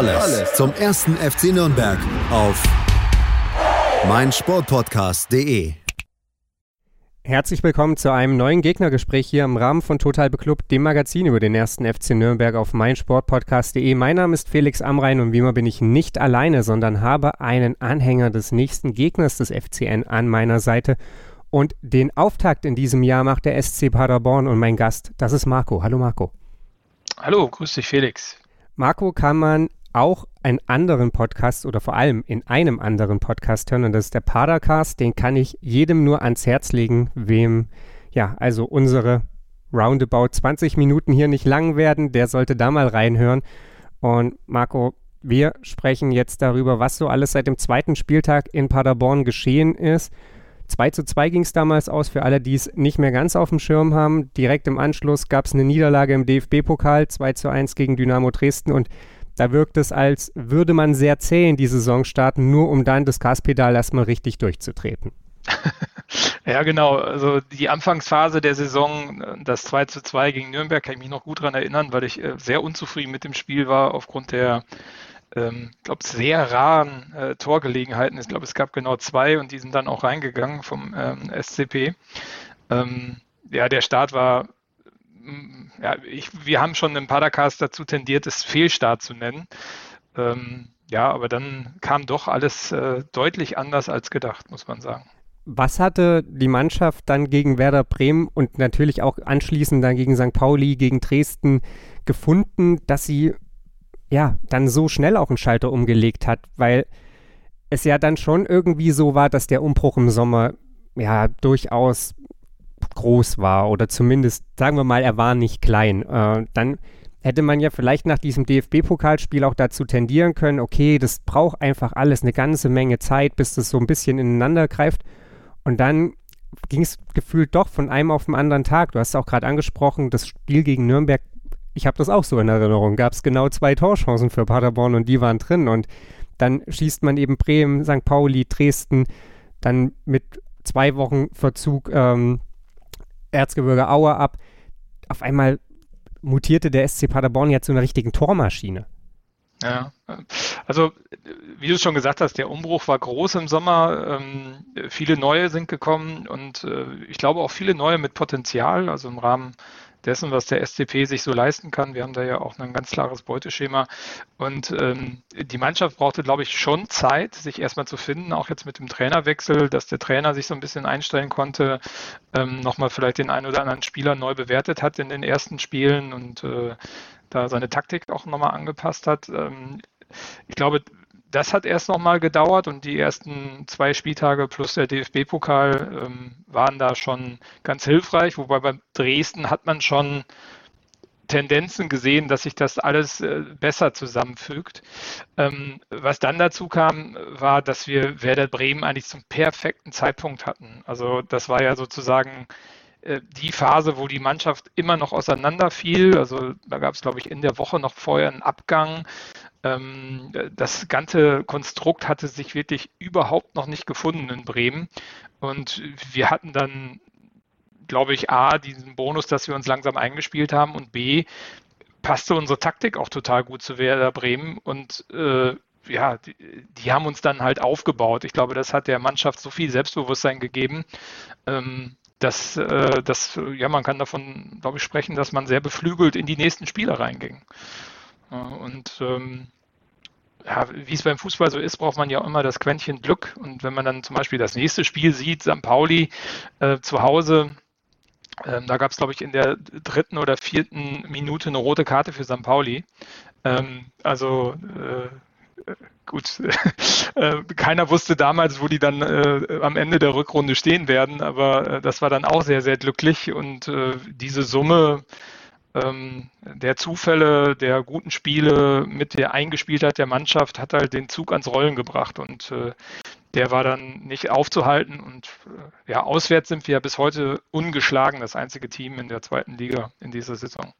Alles, zum ersten FC Nürnberg auf meinsportpodcast.de. Herzlich willkommen zu einem neuen Gegnergespräch hier im Rahmen von Total Beklubbt, dem Magazin über den ersten FC Nürnberg auf meinsportpodcast.de. Mein Name ist Felix Amrein und wie immer bin ich nicht alleine, sondern habe einen Anhänger des nächsten Gegners des FCN an meiner Seite. Und den Auftakt in diesem Jahr macht der SC Paderborn und mein Gast, das ist Marco. Hallo Marco. Hallo, grüß dich Felix. Marco kann man auch einen anderen Podcast oder vor allem in einem anderen Podcast hören und das ist der Padercast. Den kann ich jedem nur ans Herz legen, wem ja, also unsere roundabout 20 Minuten hier nicht lang werden, der sollte da mal reinhören. Und Marco, wir sprechen jetzt darüber, was so alles seit dem zweiten Spieltag in Paderborn geschehen ist. 2 zu 2 ging es damals aus für alle, die es nicht mehr ganz auf dem Schirm haben. Direkt im Anschluss gab es eine Niederlage im DFB-Pokal, 2 zu 1 gegen Dynamo Dresden und da wirkt es, als würde man sehr zäh in die Saison starten, nur um dann das Gaspedal erstmal richtig durchzutreten. ja, genau. Also die Anfangsphase der Saison, das 2 zu 2 gegen Nürnberg, kann ich mich noch gut daran erinnern, weil ich äh, sehr unzufrieden mit dem Spiel war aufgrund der ähm, glaube sehr raren äh, Torgelegenheiten. Ich glaube, es gab genau zwei und die sind dann auch reingegangen vom ähm, SCP. Ähm, ja, der Start war ja, ich, wir haben schon im Padercast dazu tendiert, es Fehlstart zu nennen. Ähm, ja, aber dann kam doch alles äh, deutlich anders als gedacht, muss man sagen. Was hatte die Mannschaft dann gegen Werder Bremen und natürlich auch anschließend dann gegen St. Pauli, gegen Dresden gefunden, dass sie ja dann so schnell auch einen Schalter umgelegt hat? Weil es ja dann schon irgendwie so war, dass der Umbruch im Sommer ja durchaus groß war oder zumindest, sagen wir mal, er war nicht klein. Äh, dann hätte man ja vielleicht nach diesem DFB-Pokalspiel auch dazu tendieren können, okay, das braucht einfach alles eine ganze Menge Zeit, bis das so ein bisschen ineinander greift. Und dann ging es gefühlt doch von einem auf den anderen Tag. Du hast es auch gerade angesprochen, das Spiel gegen Nürnberg, ich habe das auch so in Erinnerung, gab es genau zwei Torchancen für Paderborn und die waren drin. Und dann schießt man eben Bremen, St. Pauli, Dresden, dann mit zwei Wochen Verzug ähm, Erzgebirge Aue ab. Auf einmal mutierte der SC Paderborn ja zu einer richtigen Tormaschine. Ja, also wie du schon gesagt hast, der Umbruch war groß im Sommer. Ähm, viele neue sind gekommen und äh, ich glaube auch viele neue mit Potenzial, also im Rahmen dessen, was der SCP sich so leisten kann. Wir haben da ja auch ein ganz klares Beuteschema. Und ähm, die Mannschaft brauchte, glaube ich, schon Zeit, sich erstmal zu finden, auch jetzt mit dem Trainerwechsel, dass der Trainer sich so ein bisschen einstellen konnte, ähm, nochmal vielleicht den einen oder anderen Spieler neu bewertet hat in den ersten Spielen und äh, da seine Taktik auch nochmal angepasst hat. Ähm, ich glaube, das hat erst nochmal gedauert und die ersten zwei Spieltage plus der DFB-Pokal ähm, waren da schon ganz hilfreich, wobei bei Dresden hat man schon Tendenzen gesehen, dass sich das alles äh, besser zusammenfügt. Ähm, was dann dazu kam, war, dass wir Werder Bremen eigentlich zum perfekten Zeitpunkt hatten. Also das war ja sozusagen äh, die Phase, wo die Mannschaft immer noch auseinanderfiel. Also da gab es, glaube ich, in der Woche noch vorher einen Abgang. Ähm, das ganze Konstrukt hatte sich wirklich überhaupt noch nicht gefunden in Bremen. Und wir hatten dann, glaube ich, A, diesen Bonus, dass wir uns langsam eingespielt haben und B, passte unsere Taktik auch total gut zu Werder Bremen und äh, ja, die, die, haben uns dann halt aufgebaut. Ich glaube, das hat der Mannschaft so viel Selbstbewusstsein gegeben, ähm, dass, äh, ja, man kann davon, glaube ich, sprechen, dass man sehr beflügelt in die nächsten Spiele reinging. Und ähm, ja, wie es beim Fußball so ist, braucht man ja immer das Quäntchen Glück. Und wenn man dann zum Beispiel das nächste Spiel sieht, St. Pauli äh, zu Hause, ähm, da gab es, glaube ich, in der dritten oder vierten Minute eine rote Karte für St. Pauli. Ähm, also äh, gut, äh, keiner wusste damals, wo die dann äh, am Ende der Rückrunde stehen werden, aber äh, das war dann auch sehr, sehr glücklich und äh, diese Summe der Zufälle, der guten Spiele mit der Eingespieltheit der Mannschaft hat halt den Zug ans Rollen gebracht und äh, der war dann nicht aufzuhalten und äh, ja, auswärts sind wir ja bis heute ungeschlagen, das einzige Team in der zweiten Liga in dieser Saison.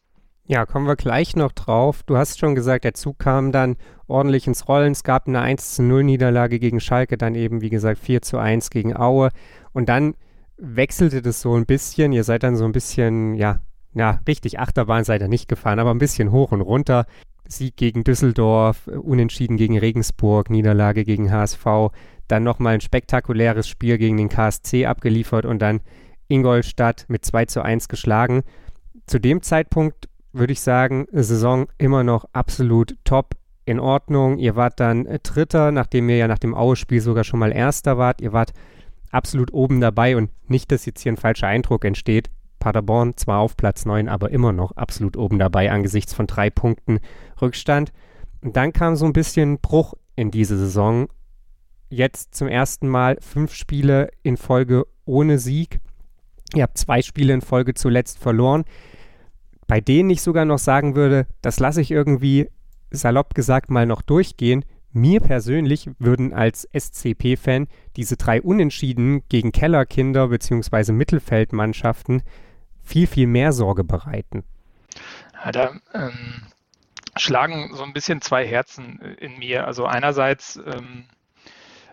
Ja, kommen wir gleich noch drauf. Du hast schon gesagt, der Zug kam dann ordentlich ins Rollen. Es gab eine 1 zu 0 Niederlage gegen Schalke, dann eben, wie gesagt, 4 zu 1 gegen Aue. Und dann wechselte das so ein bisschen. Ihr seid dann so ein bisschen, ja, ja, richtig Achterbahn seid ihr nicht gefahren, aber ein bisschen hoch und runter. Sieg gegen Düsseldorf, Unentschieden gegen Regensburg, Niederlage gegen HSV, dann nochmal ein spektakuläres Spiel gegen den KSC abgeliefert und dann Ingolstadt mit 2 zu 1 geschlagen. Zu dem Zeitpunkt würde ich sagen, Saison immer noch absolut top in Ordnung. Ihr wart dann Dritter, nachdem ihr ja nach dem Aue-Spiel sogar schon mal Erster wart. Ihr wart absolut oben dabei und nicht, dass jetzt hier ein falscher Eindruck entsteht. Paderborn zwar auf Platz 9, aber immer noch absolut oben dabei angesichts von drei Punkten Rückstand. Und dann kam so ein bisschen Bruch in diese Saison. Jetzt zum ersten Mal fünf Spiele in Folge ohne Sieg. Ihr habt zwei Spiele in Folge zuletzt verloren, bei denen ich sogar noch sagen würde, das lasse ich irgendwie salopp gesagt mal noch durchgehen. Mir persönlich würden als SCP-Fan diese drei Unentschieden gegen Kellerkinder bzw. Mittelfeldmannschaften viel, viel mehr Sorge bereiten. Ja, da ähm, schlagen so ein bisschen zwei Herzen äh, in mir. Also einerseits, ähm,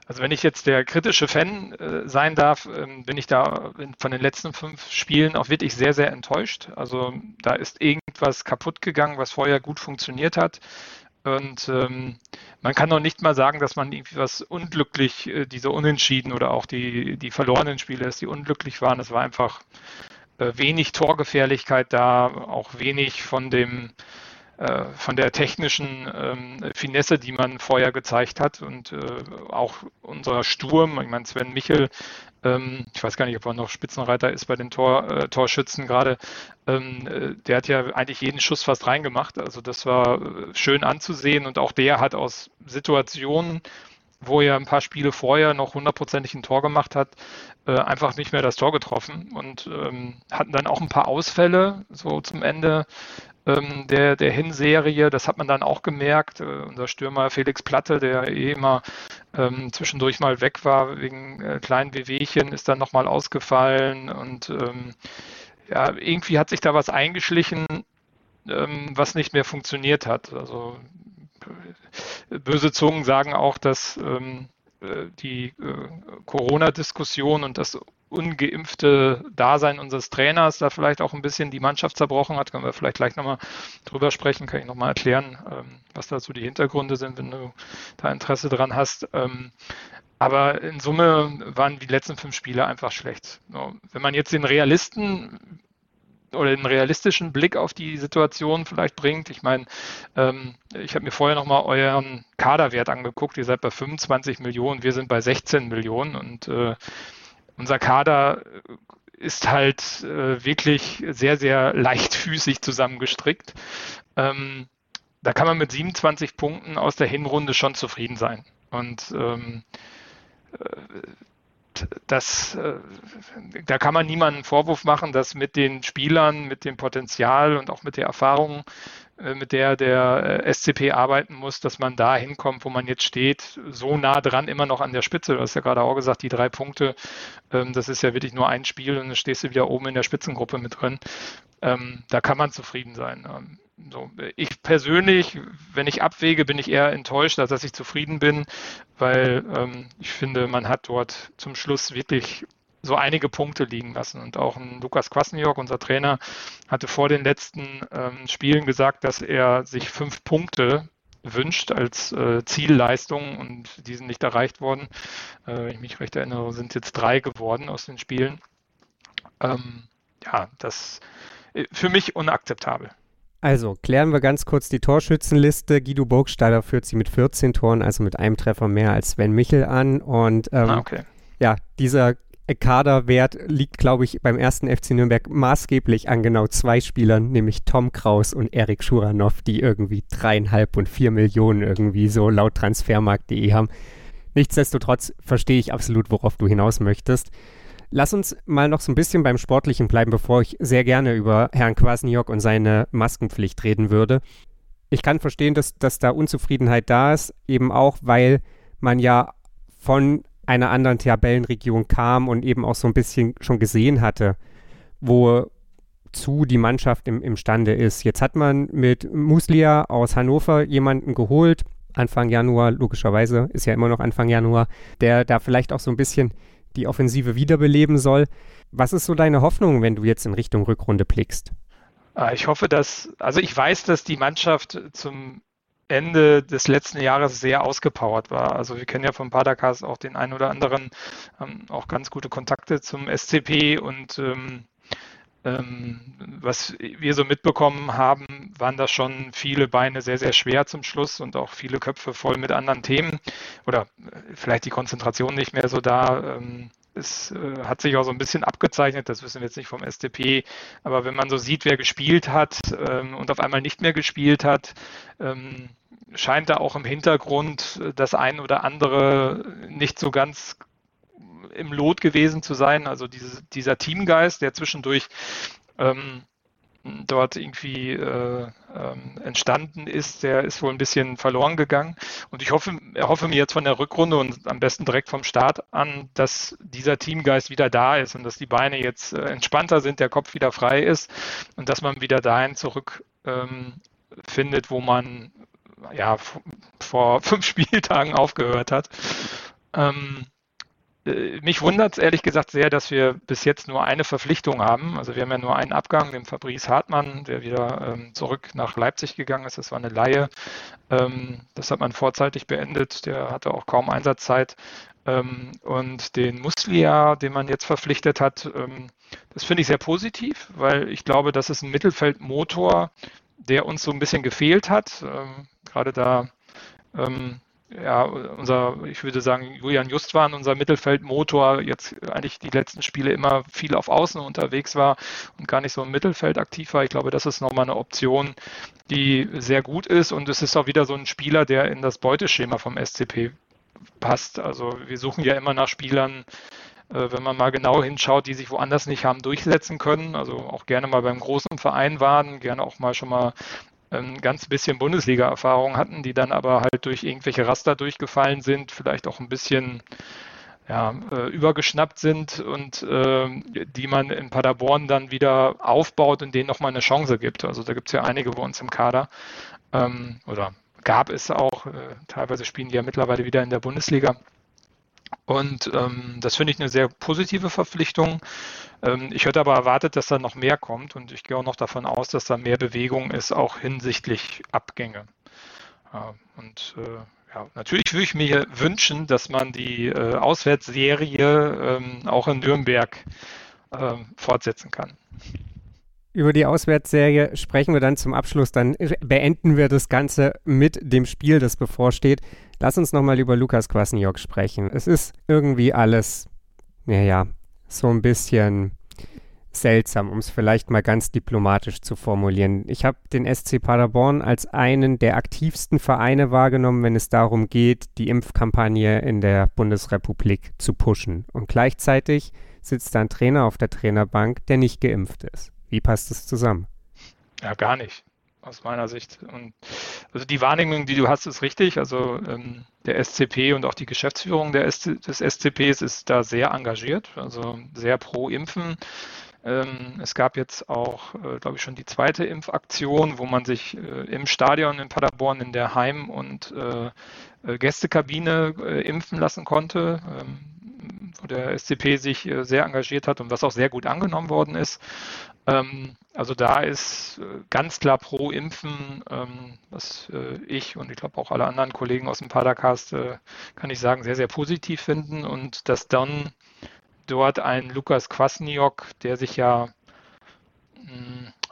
also wenn ich jetzt der kritische Fan äh, sein darf, ähm, bin ich da von den letzten fünf Spielen auch wirklich sehr, sehr enttäuscht. Also da ist irgendwas kaputt gegangen, was vorher gut funktioniert hat. Und ähm, man kann noch nicht mal sagen, dass man irgendwie was unglücklich, äh, diese Unentschieden oder auch die, die verlorenen Spiele, dass die unglücklich waren. Es war einfach wenig Torgefährlichkeit da, auch wenig von dem äh, von der technischen ähm, Finesse, die man vorher gezeigt hat. Und äh, auch unser Sturm, ich meine Sven Michel, ähm, ich weiß gar nicht, ob er noch Spitzenreiter ist bei den Tor, äh, Torschützen gerade, ähm, äh, der hat ja eigentlich jeden Schuss fast reingemacht, also das war äh, schön anzusehen. Und auch der hat aus Situationen, wo er ein paar Spiele vorher noch hundertprozentig ein Tor gemacht hat, äh, einfach nicht mehr das Tor getroffen und ähm, hatten dann auch ein paar Ausfälle so zum Ende ähm, der, der Hinserie. Das hat man dann auch gemerkt. Äh, unser Stürmer Felix Platte, der eh immer ähm, zwischendurch mal weg war wegen äh, kleinen Wehwehchen, ist dann nochmal ausgefallen und ähm, ja, irgendwie hat sich da was eingeschlichen, ähm, was nicht mehr funktioniert hat. Also böse Zungen sagen auch, dass ähm, äh, die äh, Corona-Diskussion und das ungeimpfte Dasein unseres Trainers da vielleicht auch ein bisschen die Mannschaft zerbrochen hat. Können wir vielleicht gleich nochmal drüber sprechen, kann ich nochmal erklären, ähm, was dazu die Hintergründe sind, wenn du da Interesse dran hast. Ähm, aber in Summe waren die letzten fünf Spiele einfach schlecht. Wenn man jetzt den Realisten oder den realistischen Blick auf die Situation vielleicht bringt. Ich meine, ähm, ich habe mir vorher nochmal euren Kaderwert angeguckt. Ihr seid bei 25 Millionen, wir sind bei 16 Millionen und äh, unser Kader ist halt äh, wirklich sehr, sehr leichtfüßig zusammengestrickt. Ähm, da kann man mit 27 Punkten aus der Hinrunde schon zufrieden sein. Und ähm, äh, das, äh, da kann man niemanden Vorwurf machen, dass mit den Spielern, mit dem Potenzial und auch mit der Erfahrung, äh, mit der der äh, SCP arbeiten muss, dass man da hinkommt, wo man jetzt steht, so nah dran immer noch an der Spitze. Du hast ja gerade auch gesagt, die drei Punkte, ähm, das ist ja wirklich nur ein Spiel und dann stehst du wieder oben in der Spitzengruppe mit drin. Ähm, da kann man zufrieden sein. So, ich persönlich, wenn ich abwäge, bin ich eher enttäuscht, als dass ich zufrieden bin, weil ähm, ich finde, man hat dort zum Schluss wirklich so einige Punkte liegen lassen. Und auch ein Lukas Kwasniok, unser Trainer, hatte vor den letzten ähm, Spielen gesagt, dass er sich fünf Punkte wünscht als äh, Zielleistung und die sind nicht erreicht worden. Äh, wenn ich mich recht erinnere, sind jetzt drei geworden aus den Spielen. Ähm, ja, das äh, für mich unakzeptabel. Also klären wir ganz kurz die Torschützenliste. Guido Burgstaller führt sie mit 14 Toren, also mit einem Treffer mehr als Sven Michel an. Und ähm, ah, okay. ja, dieser Kaderwert liegt, glaube ich, beim ersten FC Nürnberg maßgeblich an genau zwei Spielern, nämlich Tom Kraus und Erik Schuranov, die irgendwie dreieinhalb und vier Millionen irgendwie so laut transfermarkt.de haben. Nichtsdestotrotz verstehe ich absolut, worauf du hinaus möchtest. Lass uns mal noch so ein bisschen beim Sportlichen bleiben, bevor ich sehr gerne über Herrn Kwasniok und seine Maskenpflicht reden würde. Ich kann verstehen, dass, dass da Unzufriedenheit da ist, eben auch, weil man ja von einer anderen Tabellenregion kam und eben auch so ein bisschen schon gesehen hatte, wozu die Mannschaft im, imstande ist. Jetzt hat man mit Muslia aus Hannover jemanden geholt, Anfang Januar, logischerweise ist ja immer noch Anfang Januar, der da vielleicht auch so ein bisschen die Offensive wiederbeleben soll. Was ist so deine Hoffnung, wenn du jetzt in Richtung Rückrunde blickst? Ah, ich hoffe, dass, also ich weiß, dass die Mannschaft zum Ende des letzten Jahres sehr ausgepowert war. Also wir kennen ja von Padercast auch den einen oder anderen, ähm, auch ganz gute Kontakte zum SCP und ähm, was wir so mitbekommen haben, waren da schon viele Beine sehr, sehr schwer zum Schluss und auch viele Köpfe voll mit anderen Themen oder äh, vielleicht die Konzentration nicht mehr so da. Ähm, es äh, hat sich auch so ein bisschen abgezeichnet, das wissen wir jetzt nicht vom STP, aber wenn man so sieht, wer gespielt hat ähm, und auf einmal nicht mehr gespielt hat, ähm, scheint da auch im Hintergrund das ein oder andere nicht so ganz im Lot gewesen zu sein. Also diese, dieser Teamgeist, der zwischendurch ähm, dort irgendwie äh, ähm, entstanden ist, der ist wohl ein bisschen verloren gegangen. Und ich hoffe, hoffe mir jetzt von der Rückrunde und am besten direkt vom Start an, dass dieser Teamgeist wieder da ist und dass die Beine jetzt äh, entspannter sind, der Kopf wieder frei ist und dass man wieder dahin zurück ähm, wo man ja vor fünf Spieltagen aufgehört hat. Ähm, äh, mich wundert es ehrlich gesagt sehr, dass wir bis jetzt nur eine Verpflichtung haben. Also wir haben ja nur einen Abgang, den Fabrice Hartmann, der wieder ähm, zurück nach Leipzig gegangen ist. Das war eine Laie. Ähm, das hat man vorzeitig beendet. Der hatte auch kaum Einsatzzeit. Ähm, und den Muslia, den man jetzt verpflichtet hat, ähm, das finde ich sehr positiv, weil ich glaube, das ist ein Mittelfeldmotor, der uns so ein bisschen gefehlt hat. Ähm, gerade da ähm, ja, unser, ich würde sagen, Julian Justwan, unser Mittelfeldmotor, jetzt eigentlich die letzten Spiele immer viel auf Außen unterwegs war und gar nicht so im Mittelfeld aktiv war. Ich glaube, das ist nochmal eine Option, die sehr gut ist und es ist auch wieder so ein Spieler, der in das Beuteschema vom SCP passt. Also wir suchen ja immer nach Spielern, äh, wenn man mal genau hinschaut, die sich woanders nicht haben durchsetzen können, also auch gerne mal beim großen Verein waren, gerne auch mal schon mal ein ganz bisschen Bundesliga-Erfahrung hatten, die dann aber halt durch irgendwelche Raster durchgefallen sind, vielleicht auch ein bisschen ja, äh, übergeschnappt sind und äh, die man in Paderborn dann wieder aufbaut und denen nochmal eine Chance gibt. Also da gibt es ja einige bei uns im Kader ähm, oder gab es auch, äh, teilweise spielen die ja mittlerweile wieder in der Bundesliga. Und ähm, das finde ich eine sehr positive Verpflichtung. Ähm, ich hätte aber erwartet, dass da noch mehr kommt und ich gehe auch noch davon aus, dass da mehr Bewegung ist, auch hinsichtlich Abgänge. Äh, und äh, ja, natürlich würde ich mir wünschen, dass man die äh, Auswärtsserie ähm, auch in Nürnberg ähm, fortsetzen kann. Über die Auswärtsserie sprechen wir dann zum Abschluss. Dann beenden wir das Ganze mit dem Spiel, das bevorsteht. Lass uns nochmal über Lukas Kwasniok sprechen. Es ist irgendwie alles, naja, so ein bisschen seltsam, um es vielleicht mal ganz diplomatisch zu formulieren. Ich habe den SC Paderborn als einen der aktivsten Vereine wahrgenommen, wenn es darum geht, die Impfkampagne in der Bundesrepublik zu pushen. Und gleichzeitig sitzt da ein Trainer auf der Trainerbank, der nicht geimpft ist. Wie passt das zusammen? Ja, gar nicht, aus meiner Sicht. Und also die Wahrnehmung, die du hast, ist richtig. Also ähm, der SCP und auch die Geschäftsführung SC, des SCPs ist da sehr engagiert, also sehr pro Impfen. Ähm, es gab jetzt auch, äh, glaube ich, schon die zweite Impfaktion, wo man sich äh, im Stadion in Paderborn in der Heim- und äh, äh Gästekabine äh, impfen lassen konnte. Ähm, wo der SCP sich äh, sehr engagiert hat und was auch sehr gut angenommen worden ist. Ähm, also da ist äh, ganz klar pro Impfen, ähm, was äh, ich und ich glaube auch alle anderen Kollegen aus dem Padercast, kann ich sagen, sehr, sehr positiv finden und dass dann dort ein Lukas Kwasniok, der sich ja,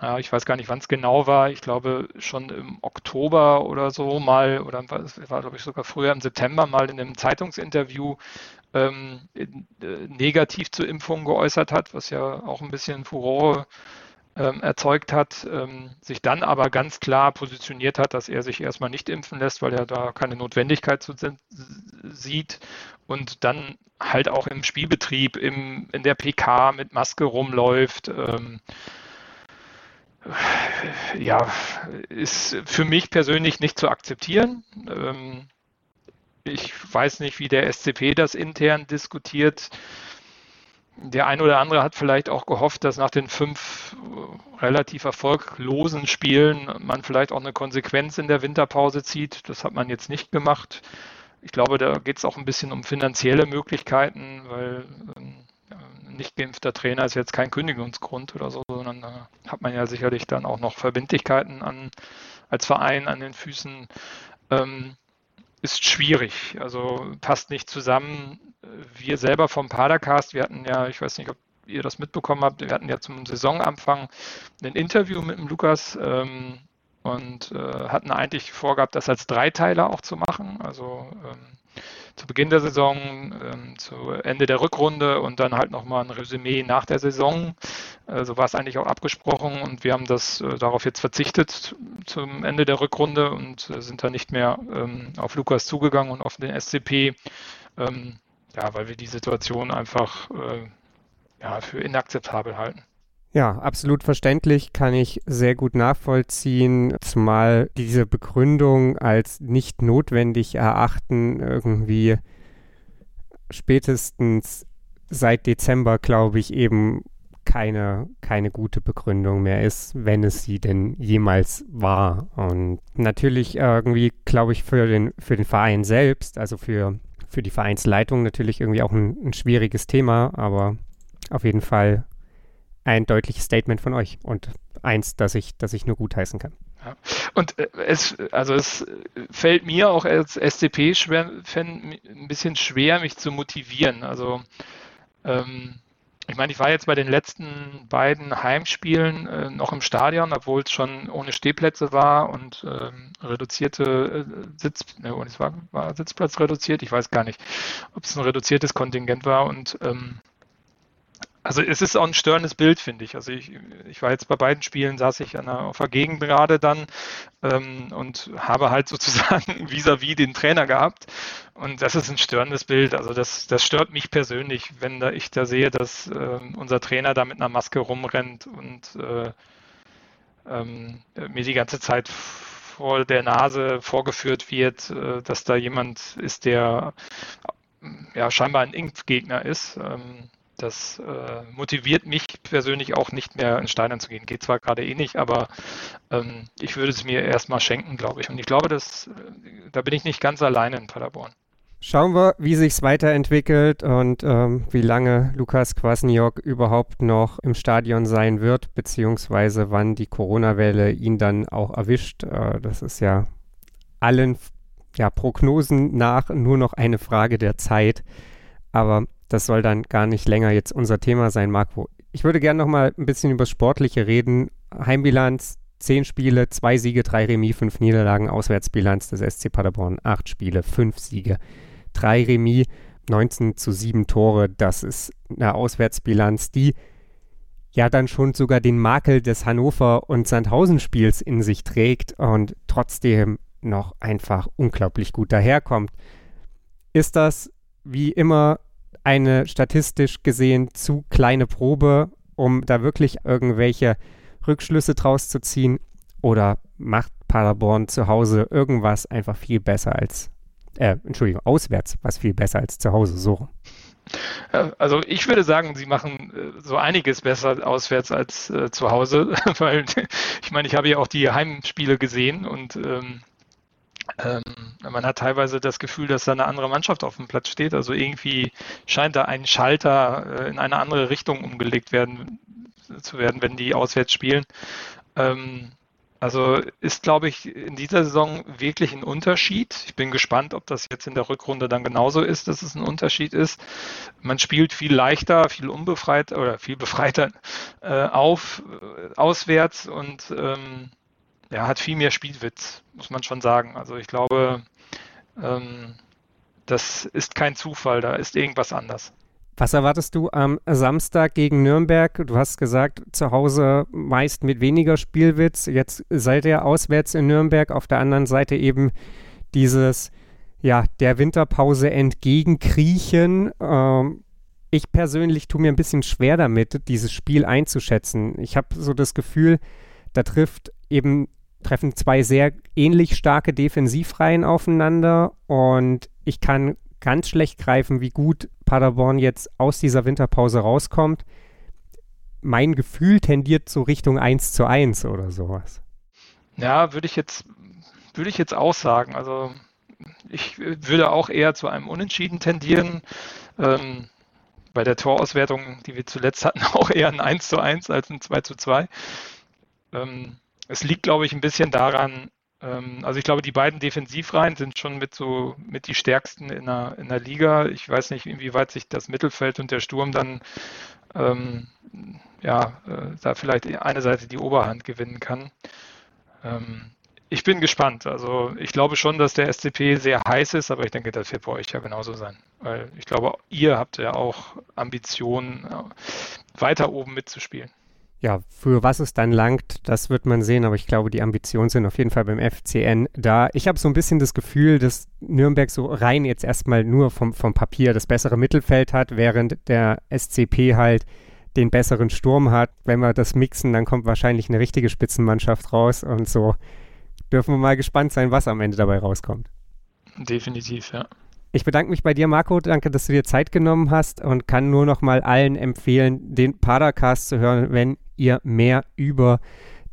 ja ich weiß gar nicht, wann es genau war, ich glaube schon im Oktober oder so mal, oder es war glaube ich sogar früher im September mal in einem Zeitungsinterview ähm, äh, negativ zur Impfung geäußert hat, was ja auch ein bisschen Furore ähm, erzeugt hat, ähm, sich dann aber ganz klar positioniert hat, dass er sich erstmal nicht impfen lässt, weil er da keine Notwendigkeit zu sieht und dann halt auch im Spielbetrieb, im, in der PK mit Maske rumläuft. Ähm, ja, ist für mich persönlich nicht zu akzeptieren. Ähm, ich weiß nicht, wie der SCP das intern diskutiert. Der ein oder andere hat vielleicht auch gehofft, dass nach den fünf relativ erfolglosen Spielen man vielleicht auch eine Konsequenz in der Winterpause zieht. Das hat man jetzt nicht gemacht. Ich glaube, da geht es auch ein bisschen um finanzielle Möglichkeiten, weil ähm, nicht geimpfter Trainer ist jetzt kein Kündigungsgrund oder so, sondern da hat man ja sicherlich dann auch noch Verbindlichkeiten an, als Verein an den Füßen. Ähm, ist schwierig, also passt nicht zusammen. Wir selber vom Padercast, wir hatten ja, ich weiß nicht, ob ihr das mitbekommen habt, wir hatten ja zum Saisonanfang ein Interview mit dem Lukas ähm, und äh, hatten eigentlich vorgehabt, das als Dreiteiler auch zu machen. Also ähm, zu Beginn der Saison, ähm, zu Ende der Rückrunde und dann halt nochmal ein Resümee nach der Saison. Äh, so war es eigentlich auch abgesprochen und wir haben das äh, darauf jetzt verzichtet zum Ende der Rückrunde und äh, sind da nicht mehr ähm, auf Lukas zugegangen und auf den SCP. Ähm, ja, weil wir die Situation einfach äh, ja, für inakzeptabel halten. Ja, absolut verständlich, kann ich sehr gut nachvollziehen, zumal diese Begründung als nicht notwendig erachten irgendwie spätestens seit Dezember, glaube ich, eben keine, keine gute Begründung mehr ist, wenn es sie denn jemals war. Und natürlich irgendwie, glaube ich, für den, für den Verein selbst, also für, für die Vereinsleitung natürlich irgendwie auch ein, ein schwieriges Thema, aber auf jeden Fall ein deutliches Statement von euch und eins, das ich, das ich nur gutheißen kann. Ja. Und äh, es, also es fällt mir auch als SCP-Fan ein bisschen schwer, mich zu motivieren. Also ähm, ich meine, ich war jetzt bei den letzten beiden Heimspielen äh, noch im Stadion, obwohl es schon ohne Stehplätze war und ähm, reduzierte äh, Sitz, ne, es war, war Sitzplatz reduziert. Ich weiß gar nicht, ob es ein reduziertes Kontingent war und ähm, also es ist auch ein störendes Bild, finde ich. Also ich, ich war jetzt bei beiden Spielen, saß ich an der, auf der Gegend gerade dann ähm, und habe halt sozusagen vis-à-vis -vis den Trainer gehabt. Und das ist ein störendes Bild. Also das, das stört mich persönlich, wenn da ich da sehe, dass äh, unser Trainer da mit einer Maske rumrennt und äh, ähm, mir die ganze Zeit vor der Nase vorgeführt wird, äh, dass da jemand ist, der ja scheinbar ein Impfgegner ist. Ähm, das äh, motiviert mich persönlich auch nicht mehr in Steinern zu gehen. Geht zwar gerade eh nicht, aber ähm, ich würde es mir erstmal schenken, glaube ich. Und ich glaube, dass, äh, da bin ich nicht ganz alleine in Paderborn. Schauen wir, wie sich es weiterentwickelt und ähm, wie lange Lukas Kwasniok überhaupt noch im Stadion sein wird, beziehungsweise wann die Corona-Welle ihn dann auch erwischt. Äh, das ist ja allen ja, Prognosen nach nur noch eine Frage der Zeit. Aber das soll dann gar nicht länger jetzt unser Thema sein, Marco. Ich würde gerne noch mal ein bisschen über Sportliche reden. Heimbilanz, zehn Spiele, zwei Siege, drei Remis, fünf Niederlagen. Auswärtsbilanz des SC Paderborn, acht Spiele, fünf Siege, drei Remis, 19 zu sieben Tore. Das ist eine Auswärtsbilanz, die ja dann schon sogar den Makel des Hannover- und Sandhausen-Spiels in sich trägt und trotzdem noch einfach unglaublich gut daherkommt. Ist das wie immer eine statistisch gesehen zu kleine Probe, um da wirklich irgendwelche Rückschlüsse draus zu ziehen? Oder macht Paderborn zu Hause irgendwas einfach viel besser als, äh, Entschuldigung, auswärts was viel besser als zu Hause, so Also ich würde sagen, sie machen äh, so einiges besser auswärts als äh, zu Hause, weil ich meine, ich habe ja auch die Heimspiele gesehen und ähm, ähm, man hat teilweise das Gefühl, dass da eine andere Mannschaft auf dem Platz steht. Also irgendwie scheint da ein Schalter äh, in eine andere Richtung umgelegt werden zu werden, wenn die auswärts spielen. Ähm, also ist, glaube ich, in dieser Saison wirklich ein Unterschied. Ich bin gespannt, ob das jetzt in der Rückrunde dann genauso ist, dass es ein Unterschied ist. Man spielt viel leichter, viel unbefreiter oder viel befreiter äh, auf, äh, auswärts und ähm, ja, hat viel mehr Spielwitz, muss man schon sagen. Also ich glaube, ähm, das ist kein Zufall, da ist irgendwas anders. Was erwartest du am Samstag gegen Nürnberg? Du hast gesagt, zu Hause meist mit weniger Spielwitz. Jetzt seid ihr auswärts in Nürnberg. Auf der anderen Seite eben dieses ja, der Winterpause entgegenkriechen. Ähm, ich persönlich tue mir ein bisschen schwer damit, dieses Spiel einzuschätzen. Ich habe so das Gefühl, da trifft eben treffen zwei sehr ähnlich starke Defensivreihen aufeinander und ich kann ganz schlecht greifen, wie gut Paderborn jetzt aus dieser Winterpause rauskommt. Mein Gefühl tendiert so Richtung 1 zu 1 oder sowas. Ja, würde ich jetzt, würde ich jetzt auch sagen. Also ich würde auch eher zu einem Unentschieden tendieren. Ähm, bei der Torauswertung, die wir zuletzt hatten, auch eher ein 1 zu 1 als ein 2 zu 2. Ähm, es liegt, glaube ich, ein bisschen daran, ähm, also ich glaube, die beiden Defensivreihen sind schon mit so mit die stärksten in der, in der Liga. Ich weiß nicht, inwieweit sich das Mittelfeld und der Sturm dann ähm, ja, äh, da vielleicht eine Seite die Oberhand gewinnen kann. Ähm, ich bin gespannt. Also ich glaube schon, dass der SCP sehr heiß ist, aber ich denke, das wird bei euch ja genauso sein. Weil ich glaube, ihr habt ja auch Ambitionen, weiter oben mitzuspielen. Ja, für was es dann langt, das wird man sehen, aber ich glaube, die Ambitionen sind auf jeden Fall beim FCN da. Ich habe so ein bisschen das Gefühl, dass Nürnberg so rein jetzt erstmal nur vom, vom Papier das bessere Mittelfeld hat, während der SCP halt den besseren Sturm hat. Wenn wir das mixen, dann kommt wahrscheinlich eine richtige Spitzenmannschaft raus und so dürfen wir mal gespannt sein, was am Ende dabei rauskommt. Definitiv, ja. Ich bedanke mich bei dir, Marco. Danke, dass du dir Zeit genommen hast und kann nur noch mal allen empfehlen, den Padercast zu hören, wenn ihr mehr über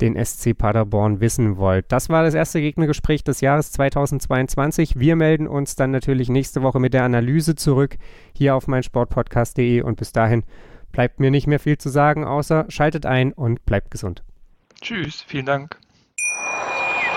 den SC Paderborn wissen wollt. Das war das erste Gegnergespräch des Jahres 2022. Wir melden uns dann natürlich nächste Woche mit der Analyse zurück hier auf meinsportpodcast.de und bis dahin bleibt mir nicht mehr viel zu sagen, außer schaltet ein und bleibt gesund. Tschüss, vielen Dank.